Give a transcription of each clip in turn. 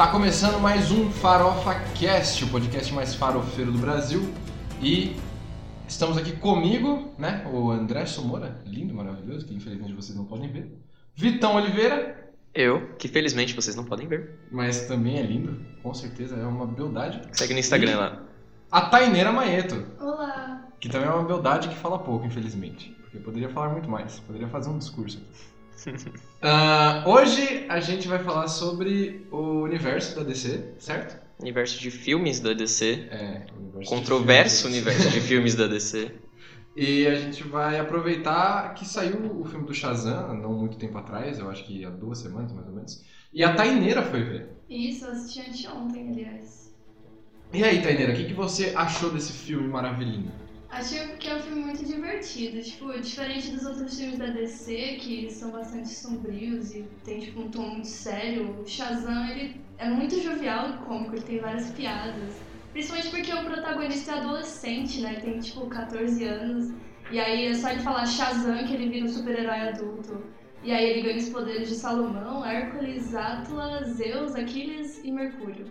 Tá começando mais um Farofa Cast, o podcast mais farofeiro do Brasil. E estamos aqui comigo, né? O André Somora, lindo, maravilhoso, que infelizmente vocês não podem ver. Vitão Oliveira, Eu, que felizmente vocês não podem ver. mas também é lindo, com certeza é uma beldade. Segue no Instagram lá. A Taineira Maeto, Olá! que também é uma beldade que fala pouco, infelizmente. Porque poderia falar muito mais, poderia fazer um discurso aqui. Ah, hoje a gente vai falar sobre o universo da DC, certo? Universo de filmes da DC. É, o universo de Controverso filmes. universo de filmes da DC. E a gente vai aproveitar que saiu o filme do Shazam, não muito tempo atrás, eu acho que há duas semanas mais ou menos. E a Taineira foi ver. Isso, eu assisti anteontem, aliás. E aí, Taineira, o que, que você achou desse filme maravilhinho? Achei que é um filme muito divertido, tipo, diferente dos outros filmes da DC, que são bastante sombrios e tem tipo um tom muito sério, o Shazam, ele é muito jovial e cômico, ele tem várias piadas. Principalmente porque o protagonista é adolescente, né? Tem tipo 14 anos. E aí é só ele falar Shazam que ele vira um super-herói adulto. E aí ele ganha os poderes de Salomão, Hércules, Atlas, Zeus, Aquiles e Mercúrio.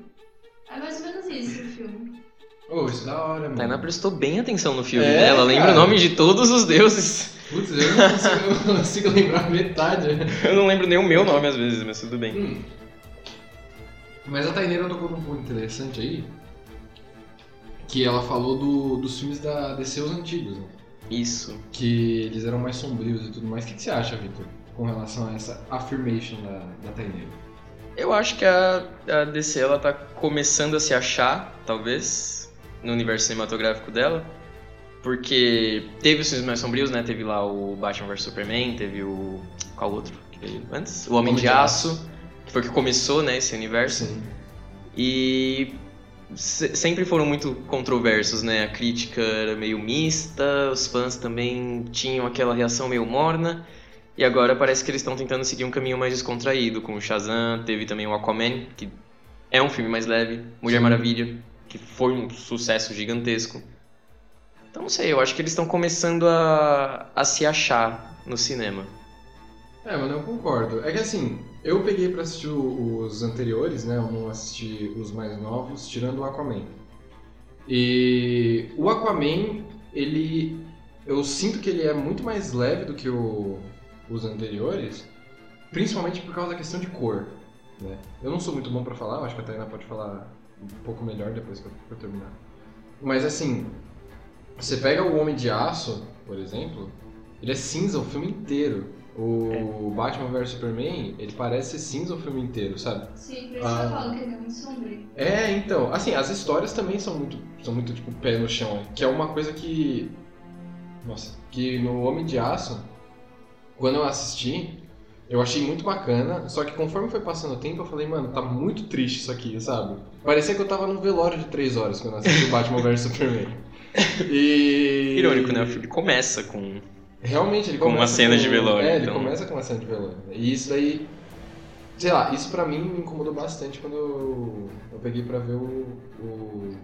É mais ou menos isso o filme. Ô, isso é da hora, mano. Tainá prestou bem atenção no filme, É, né? Ela lembra cara. o nome de todos os deuses. Putz, eu não consigo, eu não consigo lembrar metade. Eu não lembro nem o meu nome às vezes, mas tudo bem. Hum. Mas a Taineira tocou num ponto interessante aí, que ela falou do- dos filmes da DC os antigos, né? Isso. que eles eram mais sombrios e tudo mais. O que, que você acha, Victor, com relação a essa affirmation da, da Taineira? Eu acho que a, a DC ela tá começando a se achar, talvez, no universo cinematográfico dela. Porque teve os filmes mais sombrios, né? Teve lá o Batman vs Superman, teve o. Qual outro antes? O Homem, Homem de, de Aço, que foi o que começou, né, esse universo. Sim. E se- sempre foram muito controversos, né? A crítica era meio mista, os fãs também tinham aquela reação meio morna. E agora parece que eles estão tentando seguir um caminho mais descontraído, com o Shazam, teve também o Aquaman, que é um filme mais leve, Mulher Sim. Maravilha, que foi um sucesso gigantesco. Então não sei, eu acho que eles estão começando a, a se achar no cinema. É, mano, eu concordo. É que assim, eu peguei pra assistir os anteriores, né? Eu não assisti os mais novos, tirando o Aquaman. E o Aquaman, ele. Eu sinto que ele é muito mais leve do que o- os anteriores, principalmente por causa da questão de cor. Né? Eu não sou muito bom pra falar, acho que a Tainá pode falar um pouco melhor depois que eu, que eu terminar. Mas assim, você pega o Homem de Aço, por exemplo, ele é cinza o filme inteiro. O Batman vs Superman, ele parece ser cinza o filme inteiro, sabe? Sim, por isso Ah. que eu falo que ele é muito sombrio. É, então, assim, as histórias também são muito, são muito tipo pé no chão, que é uma coisa que, nossa, que no Homem de Aço, quando eu assisti, eu achei muito bacana, só que conforme foi passando o tempo, eu falei, mano, tá muito triste isso aqui, sabe? Parecia que eu tava num velório de três horas quando eu assisti o Batman vs Superman. E... Irônico, né? O filme começa com. Realmente, ele Com uma começa cena com- de velório, É, ele então. começa com uma cena de velório. E isso daí, sei lá, isso pra mim me incomodou bastante quando eu, eu peguei pra ver o, o-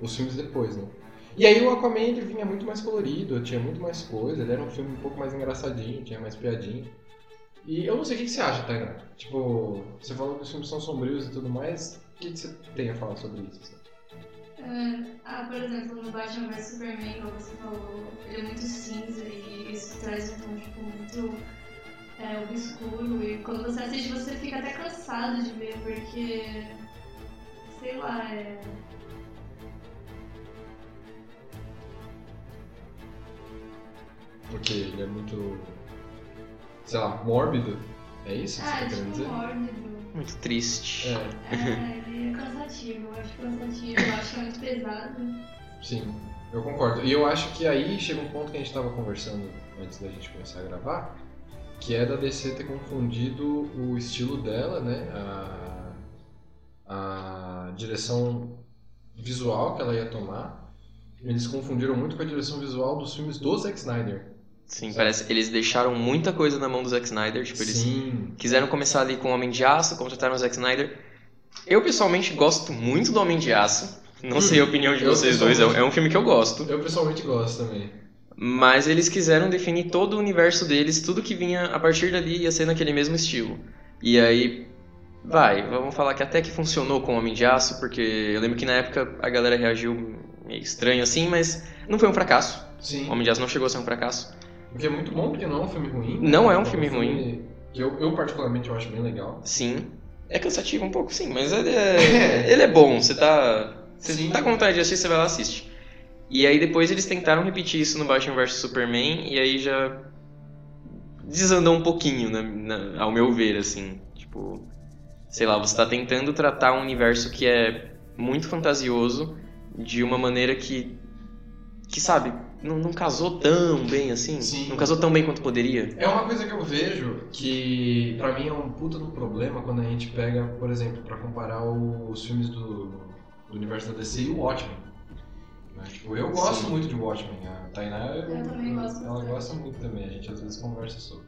os filmes depois, né? E aí o Aquaman ele vinha muito mais colorido, tinha muito mais coisa, ele era um filme um pouco mais engraçadinho, tinha mais piadinha. E eu não sei o que você acha, Tainá. Tipo, você falou que os filmes são sombrios e tudo mais, o que você tem a falar sobre isso? assim? É, ah, por exemplo, no Batman vs Superman, como você falou, ele é muito cinza e isso traz um tom tipo, muito é, obscuro. E quando você assiste, você fica até cansado de ver, porque. Sei lá, é. Porque ele é muito, sei lá, mórbido. É isso que você tá querendo dizer? mórbido. Muito triste. É. É, ele é cansativo, eu acho cansativo, eu acho muito pesado. Sim, eu concordo. E eu acho que aí chega um ponto que a gente estava conversando antes da gente começar a gravar, que é da DC ter confundido o estilo dela, né? A, a direção visual que ela ia tomar. Eles confundiram muito com a direção visual dos filmes do Zack Snyder. Sim, parece que eles deixaram muita coisa na mão do Zack Snyder. Tipo, eles Sim. quiseram começar ali com o Homem de Aço, contrataram o Zack Snyder. Eu pessoalmente gosto muito do Homem de Aço. Não sei a opinião de vocês dois, é um- é um filme que eu gosto. Eu pessoalmente gosto também. Mas eles quiseram definir todo o universo deles, tudo que vinha a partir dali ia ser naquele mesmo estilo. E aí Vai, vamos falar que até que funcionou com o Homem de Aço, porque eu lembro que na época a galera reagiu meio estranho assim, mas não foi um fracasso. Sim. O Homem de Aço não chegou a ser um fracasso. O que é muito bom, porque não é um filme ruim. Não é um É filme ruim. Que eu, eu particularmente eu acho bem legal. Sim. É cansativo um pouco, sim, mas ele é, ele é bom. Você tá. Você Sim. tá com vontade de assistir, você vai lá e assiste. E aí depois eles tentaram repetir isso no Batman vs Superman, e aí já desandou um pouquinho, na- na- ao meu ver, assim. Tipo, sei lá, você tá tentando tratar um universo que é muito fantasioso de uma maneira que. que sabe, não, não casou tão bem assim. Sim. Não casou tão bem quanto poderia. É uma coisa que eu vejo que pra mim é um puta do problema quando a gente pega, por exemplo, pra comparar os filmes do, do universo da DC e o Watchmen. Né? Tipo, eu gosto Sim. muito de Watchmen. A Tainá, eu, Eu também gosto ela gosta muito também. A gente às vezes conversa sobre.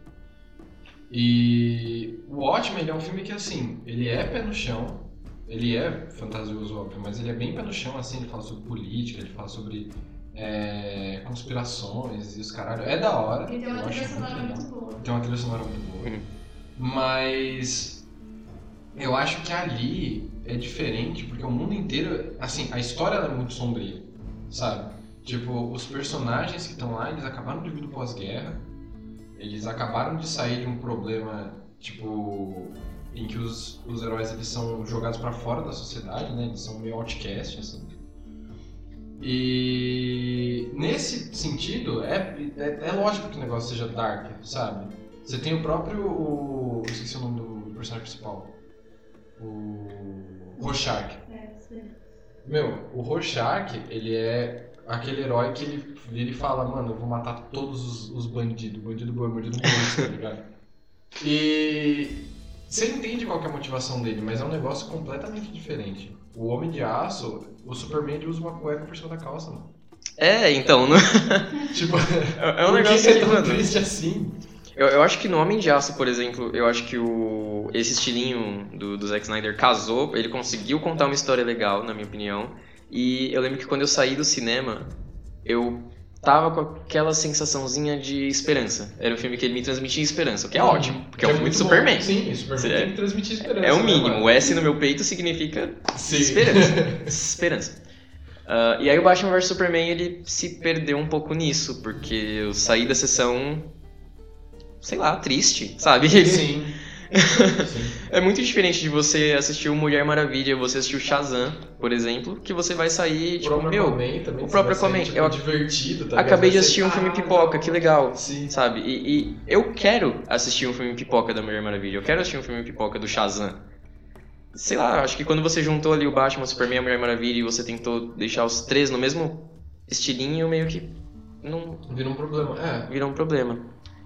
E o Watchmen é um filme que assim, ele é pé no chão. Ele é fantasioso, óbvio, mas ele é bem pé no chão, assim, ele fala sobre política, ele fala sobre é, conspirações e os caralho. É da hora. E tem uma trilha sonora legal. muito boa. Tem uma trilha sonora muito boa. Uhum. Mas eu acho que ali é diferente, porque o mundo inteiro, assim, a história é muito sombria, sabe? Tipo, os personagens que estão lá, eles acabaram de vir do pós-guerra, eles acabaram de sair de um problema, tipo, em que os, os heróis eles são jogados pra fora da sociedade, né? Eles são meio outcast, assim. E nesse sentido, é, é, é lógico que o negócio seja dark, sabe? Você tem o próprio. O, esqueci o nome do personagem principal. O. Rorschach. É, sim. Meu, o Rorschach, ele é aquele herói que ele, ele fala, mano, eu vou matar todos os, os bandidos. Bandido bom é bandido morto, tá ligado? E. Você entende qual que é a motivação dele, mas é um negócio completamente diferente. O Homem de Aço, o Superman ele usa uma cueca por cima da calça, mano. É, então, não- Tipo, é um por que negócio que é que, tão mano, triste assim? Eu, eu acho que no Homem de Aço, por exemplo, eu acho que o, esse estilinho do, do Zack Snyder casou, ele conseguiu contar uma história legal, na minha opinião. E eu lembro que quando eu saí do cinema, eu tava com aquela sensaçãozinha de esperança. Era um filme que ele me transmitia esperança, o que é ótimo, porque é um filme de muito bom. Superman. Sim, Superman É- tem que transmitir esperança. É o né, mínimo, mano? o S no meu peito significa Sim. esperança. esperança. Ah, e aí o Batman vs Superman ele se perdeu um pouco nisso, porque eu saí da sessão, sei lá, triste, sabe? Sim. É muito diferente de você assistir o Mulher Maravilha, você assistir o Shazam, por exemplo, que você vai sair, O tipo, próprio meu, Aquaman o próprio Aquaman, tipo, eu divertido, tá acabei de assistir um filme "Ah, pipoca, que legal. Sim. Sabe? E, e eu quero assistir um filme pipoca da Mulher Maravilha, eu quero assistir um filme pipoca do Shazam. Sei lá, acho que quando você juntou ali o Batman, o Superman e a Mulher Maravilha e você tentou deixar os três no mesmo estilinho, meio que não Vira um problema. É. virou um problema.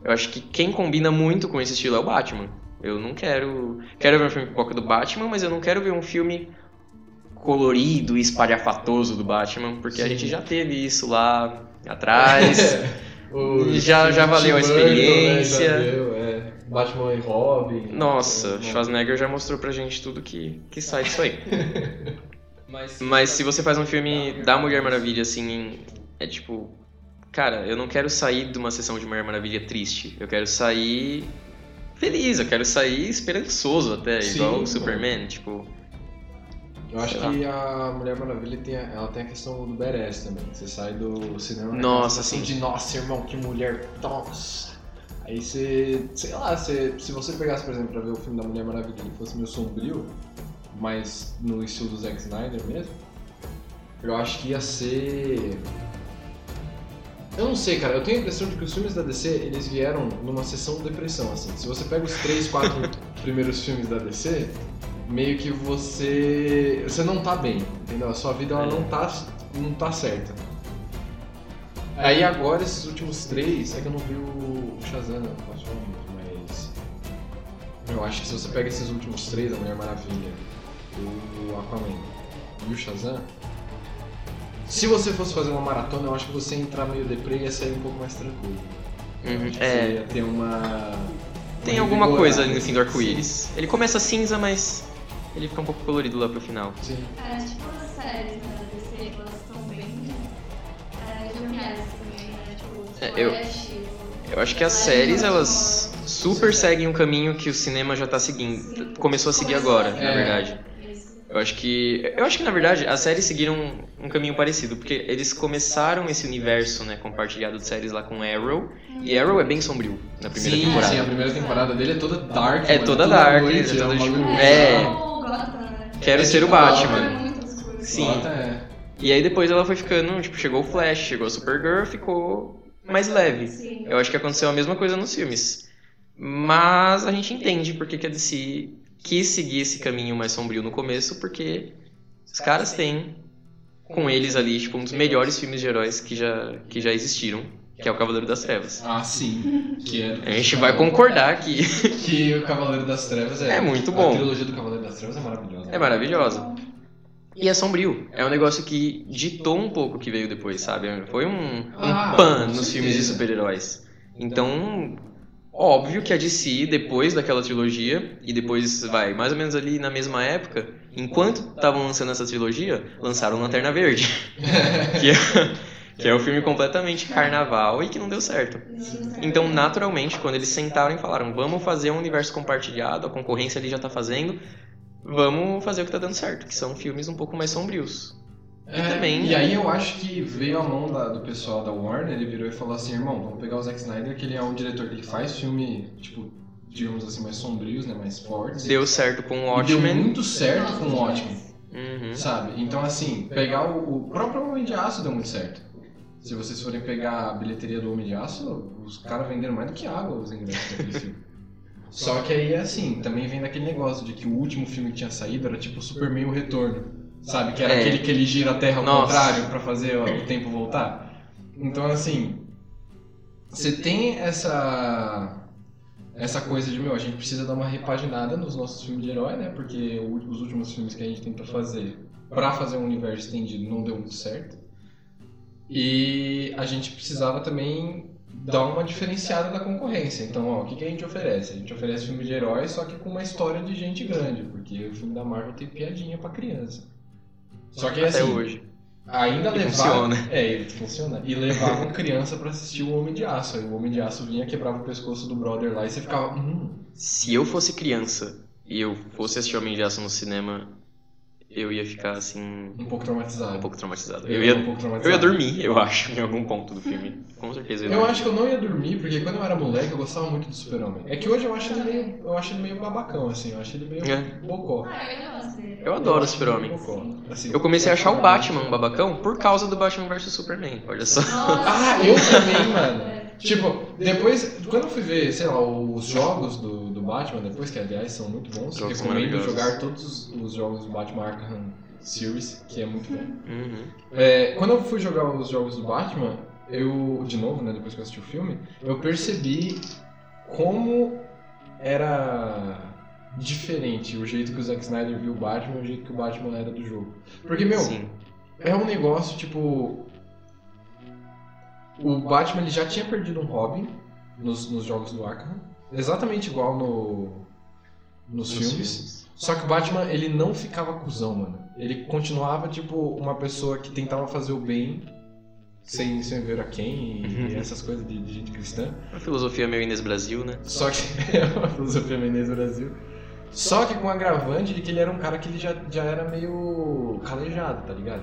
Eu acho que quem combina muito com esse estilo é o Batman. Eu não quero. Quero ver um filme pipoca do Batman, mas eu não quero ver um filme colorido e espalhafatoso do Batman, porque a Sim. gente já teve isso lá atrás. O Já- já valeu a Burton, né, experiência. já deu, é. Batman e Robin. Nossa, É, Schwarzenegger já mostrou pra gente tudo que, que sai disso aí. Mas, Mas se você faz um filme da Mulher Maravilha, assim, é tipo. Cara, eu não quero sair de uma sessão de Mulher Maravilha triste. Eu quero sair feliz, eu quero sair esperançoso até, Sim, igual o Superman, tipo. Eu acho que a Mulher Maravilha tem, a- ela tem a questão do badass também. Você sai do cinema Nossa, com a sensação sim. de nossa, irmão, que mulher, nossa. Aí você, sei lá, você, se você pegasse, por exemplo, pra ver o filme da Mulher Maravilha e fosse meio sombrio, mas no estilo do Zack Snyder mesmo, eu acho que ia ser... Eu não sei, cara, eu tenho a impressão de que os filmes da DC, eles vieram numa sessão de depressão, assim. Se você pega os três, quatro primeiros filmes da DC, meio que você você não tá bem, entendeu? A sua vida ela É. não tá não tá certa. Aí agora esses últimos três, é que eu não vi o Shazam, não posso falar muito, mas eu acho que se você pega esses últimos três, a Mulher Maravilha, o Aquaman e o Shazam, se você fosse fazer uma maratona, eu acho que você ia entrar meio deprê e ia sair um pouco mais tranquilo. Uhum, é. Você ia ter uma Tem uma alguma coisa ali no fim do arco-íris. Ele começa cinza, mas ele fica um pouco colorido lá pro final. Sim. É, tipo as séries né, da DC, elas são bem é, joviais também, né? Tipo, É, eu- Eu acho que as séries, elas super seguem um caminho que o cinema já tá seguindo. Começou a seguir agora, na É. verdade. Eu acho que. Eu acho que na verdade as séries seguiram um, um caminho parecido, porque eles começaram esse universo, né, compartilhado de séries lá com Arrow. E Arrow é bem sombrio na primeira sim, temporada. sim, a primeira temporada dele é toda dark. É mano, toda toda dark, noite, é toda um tipo- É. Quero É ser o tipo Batman. Coisas. Sim. É. E aí depois ela foi ficando, tipo, chegou o Flash, chegou a Supergirl, ficou mais leve. Sim. Eu acho que aconteceu a mesma coisa nos filmes. Mas a gente entende porque que a DC quis seguir esse caminho mais sombrio no começo, porque os caras têm com eles ali, tipo, um dos melhores filmes de heróis que já, que já existiram, que é o Cavaleiro das Trevas. Ah, sim. Que é A gente vai concordar que Que o Cavaleiro das Trevas é. É muito bom. A trilogia do Cavaleiro das Trevas é maravilhosa. é maravilhosa. E é sombrio. É um negócio que ditou um pouco o que veio depois, sabe? Foi um, um Ah, pan nos filmes de super-heróis. Então, óbvio que a DC, depois daquela trilogia, e depois, vai, mais ou menos ali na mesma época, enquanto estavam lançando essa trilogia, lançaram Lanterna Verde. que, é, que é o filme completamente carnaval e que não deu certo. Então, naturalmente, quando eles sentaram e falaram, vamos fazer um universo compartilhado, a concorrência ali já tá fazendo, vamos fazer o que tá dando certo, que são filmes um pouco mais sombrios. É, também- E aí eu acho que veio a mão da- do pessoal da Warner, ele virou e falou assim, irmão, vamos pegar o Zack Snyder, que ele é um diretor que faz filme, tipo, digamos assim, mais sombrios, né, mais fortes. Deu certo com o E deu Watchmen. muito certo com o Watchmen, Uhum. sabe? Então assim, pegar o, o próprio Homem de Aço deu muito certo. Se vocês forem pegar a bilheteria do Homem de Aço, os caras venderam mais do que água os ingressos daquele filme. Só que aí, assim, também vem daquele negócio de que o último filme que tinha saído era tipo Superman o Retorno. Sabe? Que era É. aquele que ele gira a Terra ao Nossa. contrário pra fazer o tempo voltar. Então, assim, você tem essa essa coisa de, meu, a gente precisa dar uma repaginada nos nossos filmes de herói, né? Porque os últimos filmes que a gente tentou fazer pra fazer um universo estendido não deu muito certo. E a gente precisava também dar uma diferenciada da concorrência. Então, ó, o que, que a gente oferece? A gente oferece filme de herói, só que com uma história de gente grande, porque o filme da Marvel tem piadinha pra criança. Só que Até assim, hoje. ainda E levar... funciona. É, ele funciona. E levavam criança pra assistir o Homem de Aço. Aí o Homem de Aço vinha, quebrava o pescoço do brother lá e você ficava... Hum, Se eu fosse criança e eu fosse assistir Homem de Aço no cinema, eu ia ficar assim, um pouco traumatizado. um pouco traumatizado. Eu Eu ia um pouco eu traumatizado. ia dormir, eu acho, em algum ponto do filme. Com certeza eu ia Eu acho que eu não ia dormir, porque quando eu era moleque eu gostava muito do Super-Homem. É que hoje eu acho ele meio, eu acho ele meio babacão, assim, eu acho ele meio É. bocó. Eu. Eu adoro o Super-Homem. Assim, Eu comecei a achar o Batman um babacão por causa do Batman vs Superman, olha só. Ah, eu também, mano. É. Tipo, depois, quando eu fui ver, sei lá, os jogos do, do Batman, depois, que aliás são muito bons, Jogos recomendo maravilhosos. jogar todos os, os jogos do Batman Arkham Series, que é muito bom. Uhum. É, quando eu fui jogar os jogos do Batman, eu, de novo, né, depois que eu assisti o filme, eu percebi como era diferente o jeito que o Zack Snyder viu o Batman e o jeito que o Batman era do jogo. Porque, meu, Sim. é um negócio tipo. O Batman ele já tinha perdido um Robin nos, nos jogos do Arkham, exatamente igual no, nos, Nos filmes. Só que o Batman ele não ficava cuzão, mano. Ele continuava tipo uma pessoa que tentava fazer o bem sem, sem ver a quem e essas coisas de, de gente cristã. A filosofia meio Inês Brasil, né? Só que é uma filosofia Menezes Brasil. Só que com o agravante de que ele era um cara que ele já, já era meio calejado, tá ligado?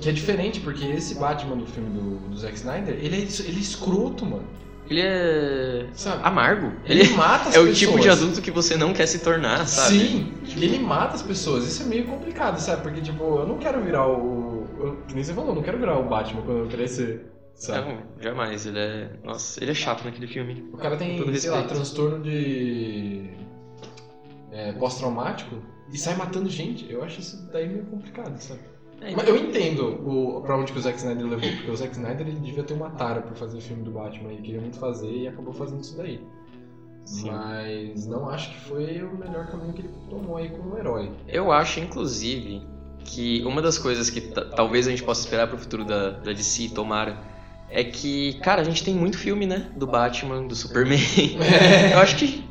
Que é diferente, porque esse Batman do filme do, do Zack Snyder, ele é, ele é escroto, mano. Ele é Sabe? amargo. Ele, Ele mata as é o pessoas. tipo de adulto que você não quer se tornar, sabe? Sim, ele mata as pessoas. Isso é meio complicado, sabe? Porque, tipo, eu não quero virar o. Eu, que nem você falou, eu não quero virar o Batman quando eu crescer. Sabe? Não, jamais. Ele é. Nossa, ele é chato naquele filme. O cara tem, sei lá, respeito. transtorno de. é, pós-traumático e sai matando gente. Eu acho isso daí meio complicado, sabe? É, Mas eu entendo o, pra onde que o Zack Snyder levou, porque o Zack Snyder ele devia ter uma tara por fazer filme do Batman, ele queria muito fazer e acabou fazendo isso daí. Sim. Mas não acho que foi o melhor caminho que ele tomou aí como herói. Eu acho, inclusive, que uma das coisas que ta- talvez a gente possa esperar pro futuro da, da DC, tomara, é que, cara, a gente tem muito filme, né? Do Batman, do Superman. eu acho que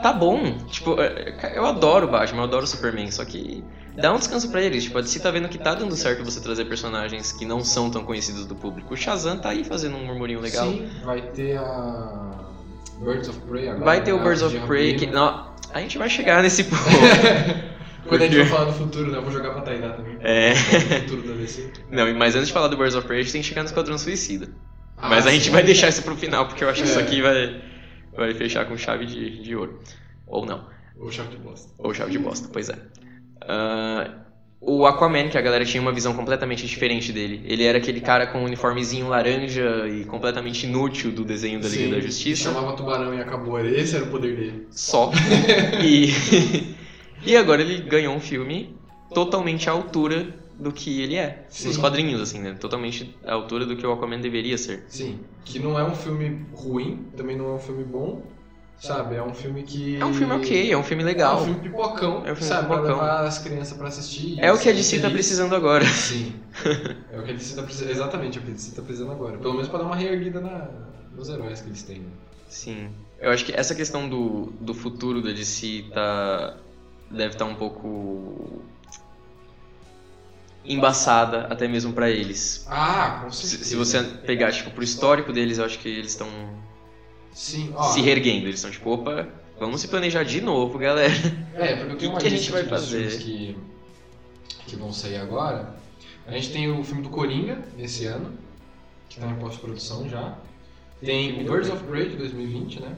tá bom. Tipo, é, eu adoro o Batman, eu adoro o Superman, só que dá um descanso pra eles. Tipo, a DC tá vendo que tá dando certo você trazer personagens que não são tão conhecidos do público. O Shazam tá aí fazendo um murmurinho legal. Sim, vai ter a Birds of Prey agora. Vai ter o né? Birds of Prey que. Não, a gente vai chegar nesse ponto. Quando a gente Porque- for falar do futuro, né? Eu vou jogar pra Tainá também. É. Futuro da DC. Não, mas antes de falar do Birds of Prey, a gente tem que chegar no Esquadrão Suicida. Ah, Mas a gente sim. vai deixar isso pro final, porque eu acho que isso É. aqui vai, vai fechar com chave de, de ouro. Ou não. Ou chave de bosta. Ou chave de bosta, pois é. Ah, o Aquaman, que a galera tinha uma visão completamente diferente dele. Ele era aquele cara com um uniformezinho laranja e completamente inútil do desenho da Liga Sim, da Justiça. Chamava tubarão e acabou. Esse era o poder dele. Só. E, e agora ele ganhou um filme totalmente à altura do que ele é. Sim. Nos quadrinhos, assim, né? Totalmente à altura do que o Aquaman deveria ser. Sim. Que não é um filme ruim, também não é um filme bom. Sabe? É um filme que. É um filme ok, é um filme É legal. um filme pipocão, É um filme sabe? pipocão. Pra levar as crianças pra assistir. É o que a DC tá precisando agora. Sim. É o que a DC tá precisando. Exatamente, é o que a DC tá precisando agora. Pelo menos pra dar uma reerguida na... nos heróis que eles têm. né? Sim. Eu acho que essa questão do, do futuro da DC tá. deve estar um pouco. embaçada até mesmo pra eles. Ah, com Se, certeza. se você pegar, tipo, pro histórico deles, eu acho que eles estão Sim, ó. se reerguendo. Eles estão tipo, opa, vamos se planejar de novo, galera. É, porque eu tenho O uma que a gente vai fazer? filmes que, que vão sair agora. A gente tem o filme do Coringa, esse ano, que tá em pós-produção já. Tem o Birds of Prey, de 2020, né?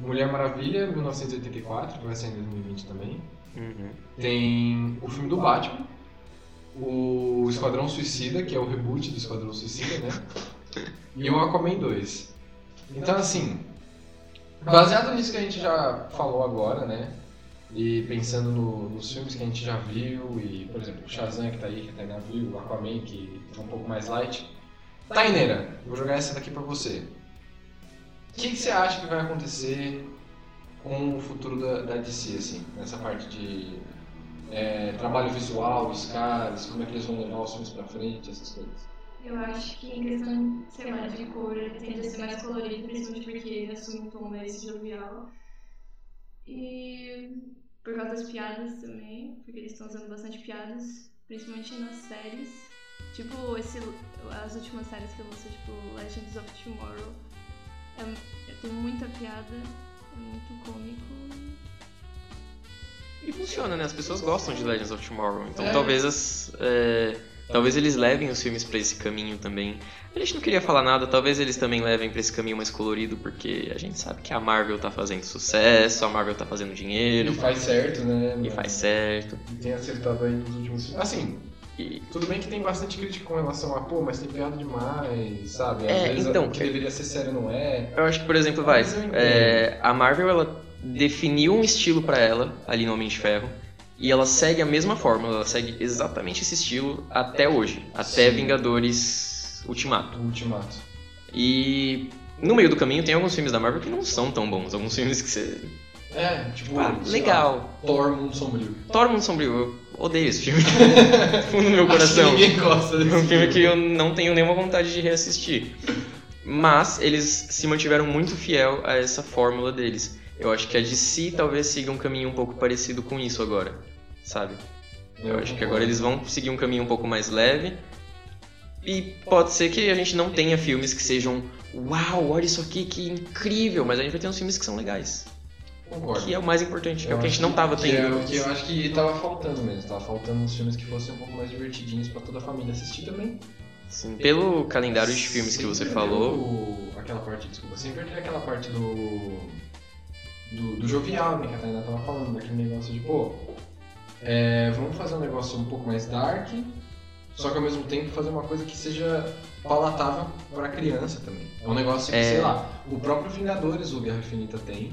Mulher Maravilha, 1984, que vai sair em 2020 também. Uhum. Tem o filme do Batman, o Esquadrão Suicida, que é o reboot do Esquadrão Suicida, né? E o Aquaman 2. Então, assim, baseado nisso que a gente já falou agora, né? E pensando no- nos filmes que a gente já viu, e, por exemplo, o Shazam que tá aí, que tá aí na viu, o Aquaman que é um pouco mais light. Taineira, vou jogar essa daqui pra você. O que, que você acha que vai acontecer com o futuro da, da DC, assim, nessa parte de é, trabalho visual dos caras, como é que eles vão levar os filmes pra frente, essas coisas? Eu acho que em questão, sei lá, de cor, ele tende a ser mais colorido, principalmente porque ele assume um tom mais jovial. E por causa das piadas também, porque eles estão usando bastante piadas, principalmente nas séries. Tipo, esse, as últimas séries que eu lançou, tipo Legends of Tomorrow, é, é- tem muita piada, é muito cômico. E funciona, né? As pessoas gostam de Legends of Tomorrow. Então É. talvez as. Talvez eles levem os filmes pra esse caminho também. A gente não queria falar nada, talvez eles também levem pra esse caminho mais colorido, porque a gente sabe que a Marvel tá fazendo sucesso, a Marvel tá fazendo dinheiro, E faz certo, né? e faz certo. E tem acertado aí nos últimos filmes. Assim, E tudo bem que tem bastante crítica com relação a, pô, mas tem piada demais, sabe? Às É, vezes então, o que deveria ser sério não é. eu acho que, por exemplo, vai. É, a Marvel ela definiu um estilo pra ela ali no Homem de Ferro. E ela segue a mesma fórmula, ela segue exatamente esse estilo até hoje, até Sim. Vingadores Ultimato. Ultimato. E no meio do caminho tem alguns filmes da Marvel que não são tão bons, alguns filmes que você. É, tipo, Ah, legal. lá, Thor Mundo Sombrio. Thor Mundo Sombrio, eu odeio esse filme. No meu coração. Ninguém gosta É desse um filme que eu não tenho nenhuma vontade de reassistir. Mas eles se mantiveram muito fiel a essa fórmula deles. Eu acho que a DC talvez siga um caminho um pouco parecido com isso agora, sabe? Eu acho que agora eles vão seguir um caminho um pouco mais leve. E pode ser que a gente não tenha filmes que sejam Uau, olha isso aqui, que incrível! Mas a gente vai ter uns filmes que são legais. Concordo. Que é o mais importante, que é o Eu que a gente não tava que é tendo. o que eu acho que tava faltando mesmo. Tava faltando uns filmes que fossem um pouco mais divertidinhos pra toda a família assistir também. Sim, pelo calendário de filmes que você falou, o- Aquela parte, desculpa, sem perder aquela parte do. Do, do jovial, né? Que a Tainá tava falando, daquele negócio de, pô. É, vamos fazer um negócio um pouco mais dark, só que ao mesmo tempo fazer uma coisa que seja palatável pra criança também. É um negócio que, É. sei lá, o próprio Vingadores, o Guerra Infinita tem.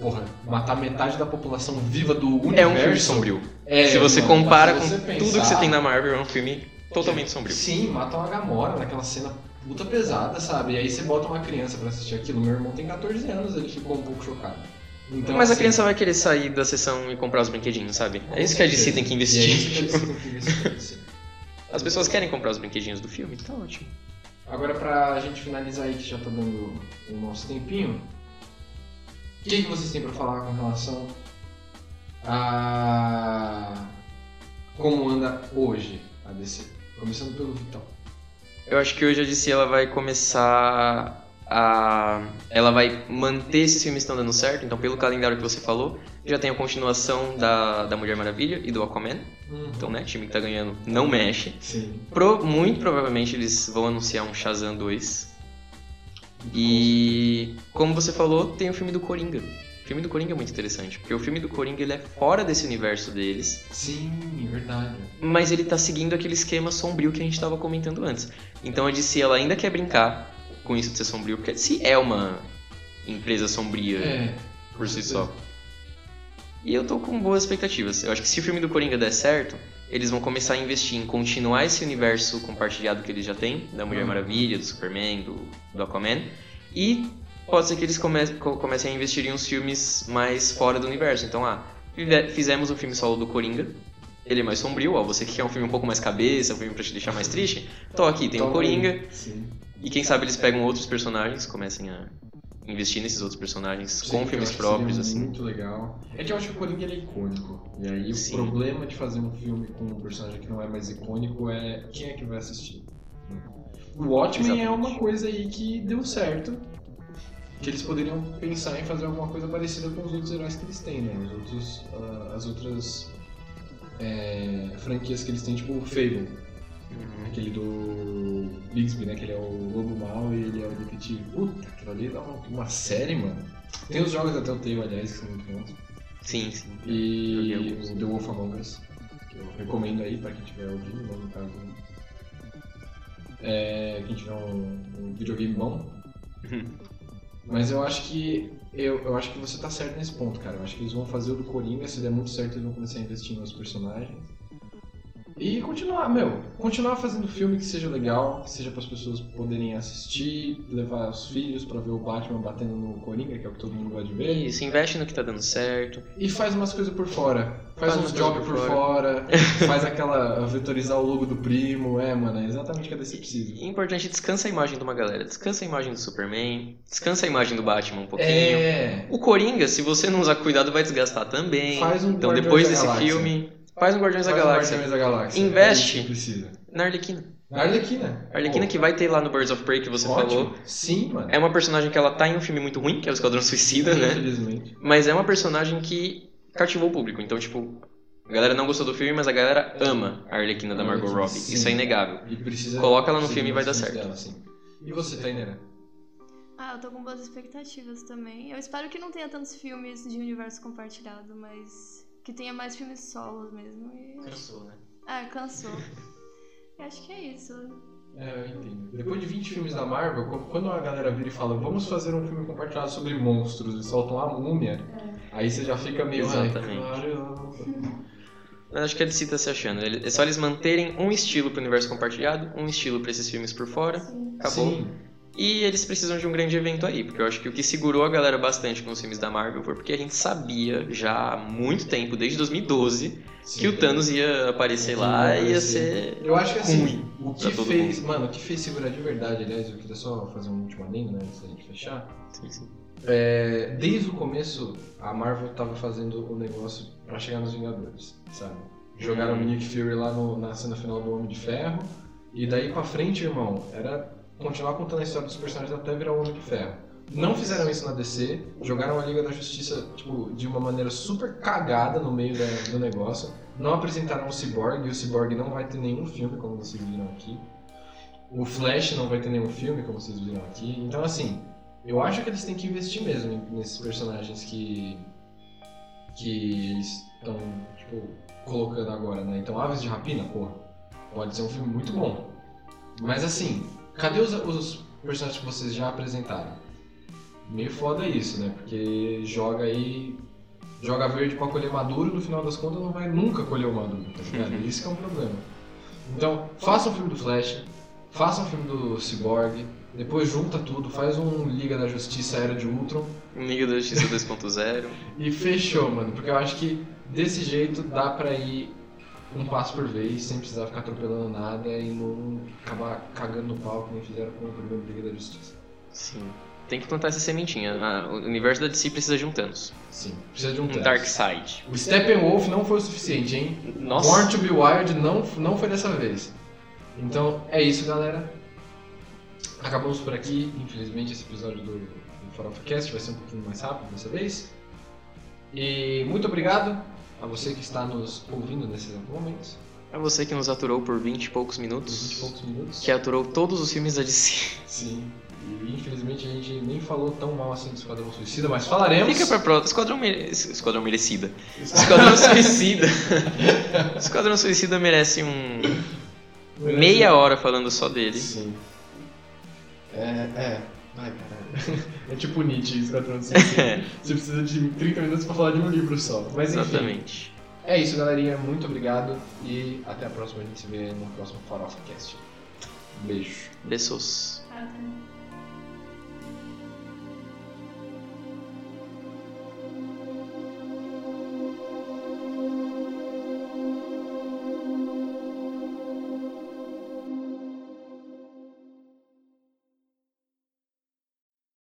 Porra, matar metade da população viva do universo. é um filme sombrio. É, se você mano, compara se com você tudo que pensar- você tem na Marvel, é um filme totalmente sombrio. Sim, mata uma Gamora naquela cena puta pesada, sabe? E aí você bota uma criança pra assistir aquilo. Meu irmão tem 14 anos, ele ficou um pouco chocado. Então, Mas a assim, criança vai querer sair da sessão e comprar os brinquedinhos, sabe? É isso que a DC tem que é investir. isso que a DC tem que investir. As pessoas querem comprar os brinquedinhos do filme, tá ótimo. Agora, pra gente finalizar aí, que já tá dando o nosso tempinho, o que, que vocês têm pra falar com relação a como anda hoje a DC? Começando pelo Vitão. Eu acho que hoje a DC ela vai começar a, ela vai manter esses filmes estão dando certo, então pelo calendário que você falou, já tem a continuação da, da Mulher Maravilha e do Aquaman. Então, né, time que tá ganhando não mexe. Sim. Pro- muito provavelmente eles vão anunciar um Shazam 2. E como você falou, tem o filme do Coringa. O filme do Coringa é muito interessante, porque o filme do Coringa ele é fora desse universo deles, Sim, verdade. mas ele tá seguindo aquele esquema sombrio que a gente tava comentando antes. Então a DC ela ainda quer brincar com isso de ser sombrio, porque DC é uma empresa sombria É. por si só. E eu tô com boas expectativas. Eu acho que se o filme do Coringa der certo, eles vão começar a investir em continuar esse universo compartilhado que eles já têm, da Mulher Uhum. Maravilha, do Superman, do, do Aquaman. E pode ser que eles come co- comecem a investir em uns filmes mais fora do universo. Então, ah, fize- fizemos um filme solo do Coringa. Ele é mais sombrio, ó. Você que quer um filme um pouco mais cabeça, um filme pra te deixar mais triste, tô aqui, tem o Coringa. Sim. E quem sabe eles pegam outros personagens, comecem a investir nesses outros personagens Sim, com filmes próprios, assim. Muito legal. É que eu acho que o Coringa é icônico. E aí Sim. o problema de fazer um filme com um personagem que não é mais icônico é quem é que vai assistir. O Watchmen é Exatamente. uma coisa aí que deu certo. Que eles poderiam pensar em fazer alguma coisa parecida com os outros heróis que eles têm, né? Os outros, ah, as outras é, franquias que eles têm, tipo o Fable. Aquele do Bixby, né? Que ele é o lobo mau e ele é o detetive. Puta, aquilo ali dá uma, uma série, mano. Tem os jogos até o Telltale, aliás, que são muito bons. Sim, sim. E o The Wolf Among Us, que eu recomendo aí pra quem tiver ouvindo, no caso. É, quem tiver um, um videogame bom. Mas eu acho que. Eu, eu acho que você tá certo nesse ponto, cara. Eu acho que eles vão fazer o do Coringa, se der muito certo, eles vão começar a investir nos personagens. E continuar, meu, continuar fazendo filme que seja legal, que seja para as pessoas poderem assistir, levar os filhos pra ver o Batman batendo no Coringa, que é o que todo mundo gosta de ver. Isso, investe no que tá dando certo. E faz umas coisas por fora. Faz, Faz uns jobs por por fora, faz aquela vetorizar o logo do primo, é, mano, é exatamente o que a DC precisa. E importante, descansa a imagem de uma galera. Descansa a imagem do Superman, descansa a imagem do Batman um pouquinho. É. O Coringa, se você não usar cuidado, vai desgastar também. Faz um então depois desse filme, faz um Guardiões da Faz um Galáxia. Guardiões da Galáxia. Investe. É. Na Arlequina. A Arlequina. A Arlequina Pô, que vai ter lá no Birds of Prey que você ótimo. falou. Sim, mano. É uma personagem que ela tá em um filme muito ruim, que é o Esquadrão Suicida, né? Infelizmente. Mas é uma personagem que cativou o público. Então, tipo, a galera não gostou do filme, mas a galera ama a Arlequina da Margot Arlequina, Robbie. sim. Isso é inegável. E precisa. Coloca ela no filme e vai dar certo. dela, sim. E você, Tainera? Ah, eu tô com boas expectativas também. Eu espero que não tenha tantos filmes de universo compartilhado, mas que tenha mais filmes solos mesmo. E... Cansou, né? Ah, cansou. Eu acho que é isso. É, eu entendo. Depois de 20 filmes da Marvel, qu- quando a galera vira e fala, vamos fazer um filme compartilhado sobre monstros e soltam a múmia, aí você já fica meio. "Ai, Exatamente. caramba." Mas acho que a DC tá se achando. É só eles manterem um estilo pro universo compartilhado, um estilo pra esses filmes por fora. Sim. Acabou. Sim. E eles precisam de um grande evento aí, porque eu acho que o que segurou a galera bastante com os filmes da Marvel foi porque a gente sabia já há muito tempo, desde 2012, sim. que o Thanos ia aparecer lá e ia ser. Eu acho que assim, ruim o que fez, mano, o que fez segurar de verdade, aliás, eu queria só fazer um último adendo, né, antes da gente fechar. Sim, sim. É, desde o começo, a Marvel tava fazendo o negócio pra chegar nos Vingadores, sabe? Jogaram o Nick Fury lá no- na cena final do Homem de Ferro, e daí pra frente, irmão, era continuar contando a história dos personagens até virar o Homem de Ferro. Não fizeram isso na DC, jogaram a Liga da Justiça tipo, de uma maneira super cagada no meio da- do negócio. Não apresentaram o Cyborg, e o Cyborg não vai ter nenhum filme, como vocês viram aqui. O Flash não vai ter nenhum filme, como vocês viram aqui. Então, assim, eu acho que eles têm que investir mesmo nesses personagens que. que eles estão, tipo, colocando agora, né? Então, Aves de Rapina, porra, pode ser um filme muito bom. Mas, assim, cadê os, os personagens que vocês já apresentaram? Meio foda isso, né? Porque joga aí. Joga verde pra colher maduro, no final das contas não vai nunca colher o maduro, tá ligado? Isso que é um problema. Então, faça um filme do Flash, faça um filme do Cyborg, depois junta tudo, faz um Liga da Justiça Era de Ultron Liga da Justiça 2.0. e fechou, mano. Porque eu acho que desse jeito dá pra ir um passo por vez, sem precisar ficar atropelando nada e não acabar cagando no pau que nem fizeram com o primeiro Liga da Justiça. Sim. Tem que plantar essa sementinha. Ah, o universo da DC precisa de um Thanos. Sim, precisa de um Um Thanos. Darkseid. O Steppenwolf não foi o suficiente, hein? Nossa. Born to be Wild não, não foi dessa vez. Então é isso, galera. acabamos por aqui. Infelizmente, esse episódio do, do Farofa Cast vai ser um pouquinho mais rápido dessa vez. E muito obrigado a você que está nos ouvindo nesse momento. É você que nos aturou por 20 e poucos minutos. 20 e poucos minutos. Que aturou todos os filmes da DC. Sim. E infelizmente a gente nem falou tão mal assim do Esquadrão Suicida, mas falaremos. Fica pra próxima. Esquadrão, mere... Esquadrão Merecida. Esquadrão Suicida. Esquadrão Suicida merece um. meia hora falando só dele. Sim. É, é. Ai, caralho. É tipo Nietzsche, Esquadrão Suicida. Você precisa de 30 minutos pra falar de um livro só. Mas enfim. Exatamente. É isso, galerinha. Muito obrigado. E até a próxima. A gente se vê no próximo Farofa Cast. Beijo. Bessos. Até.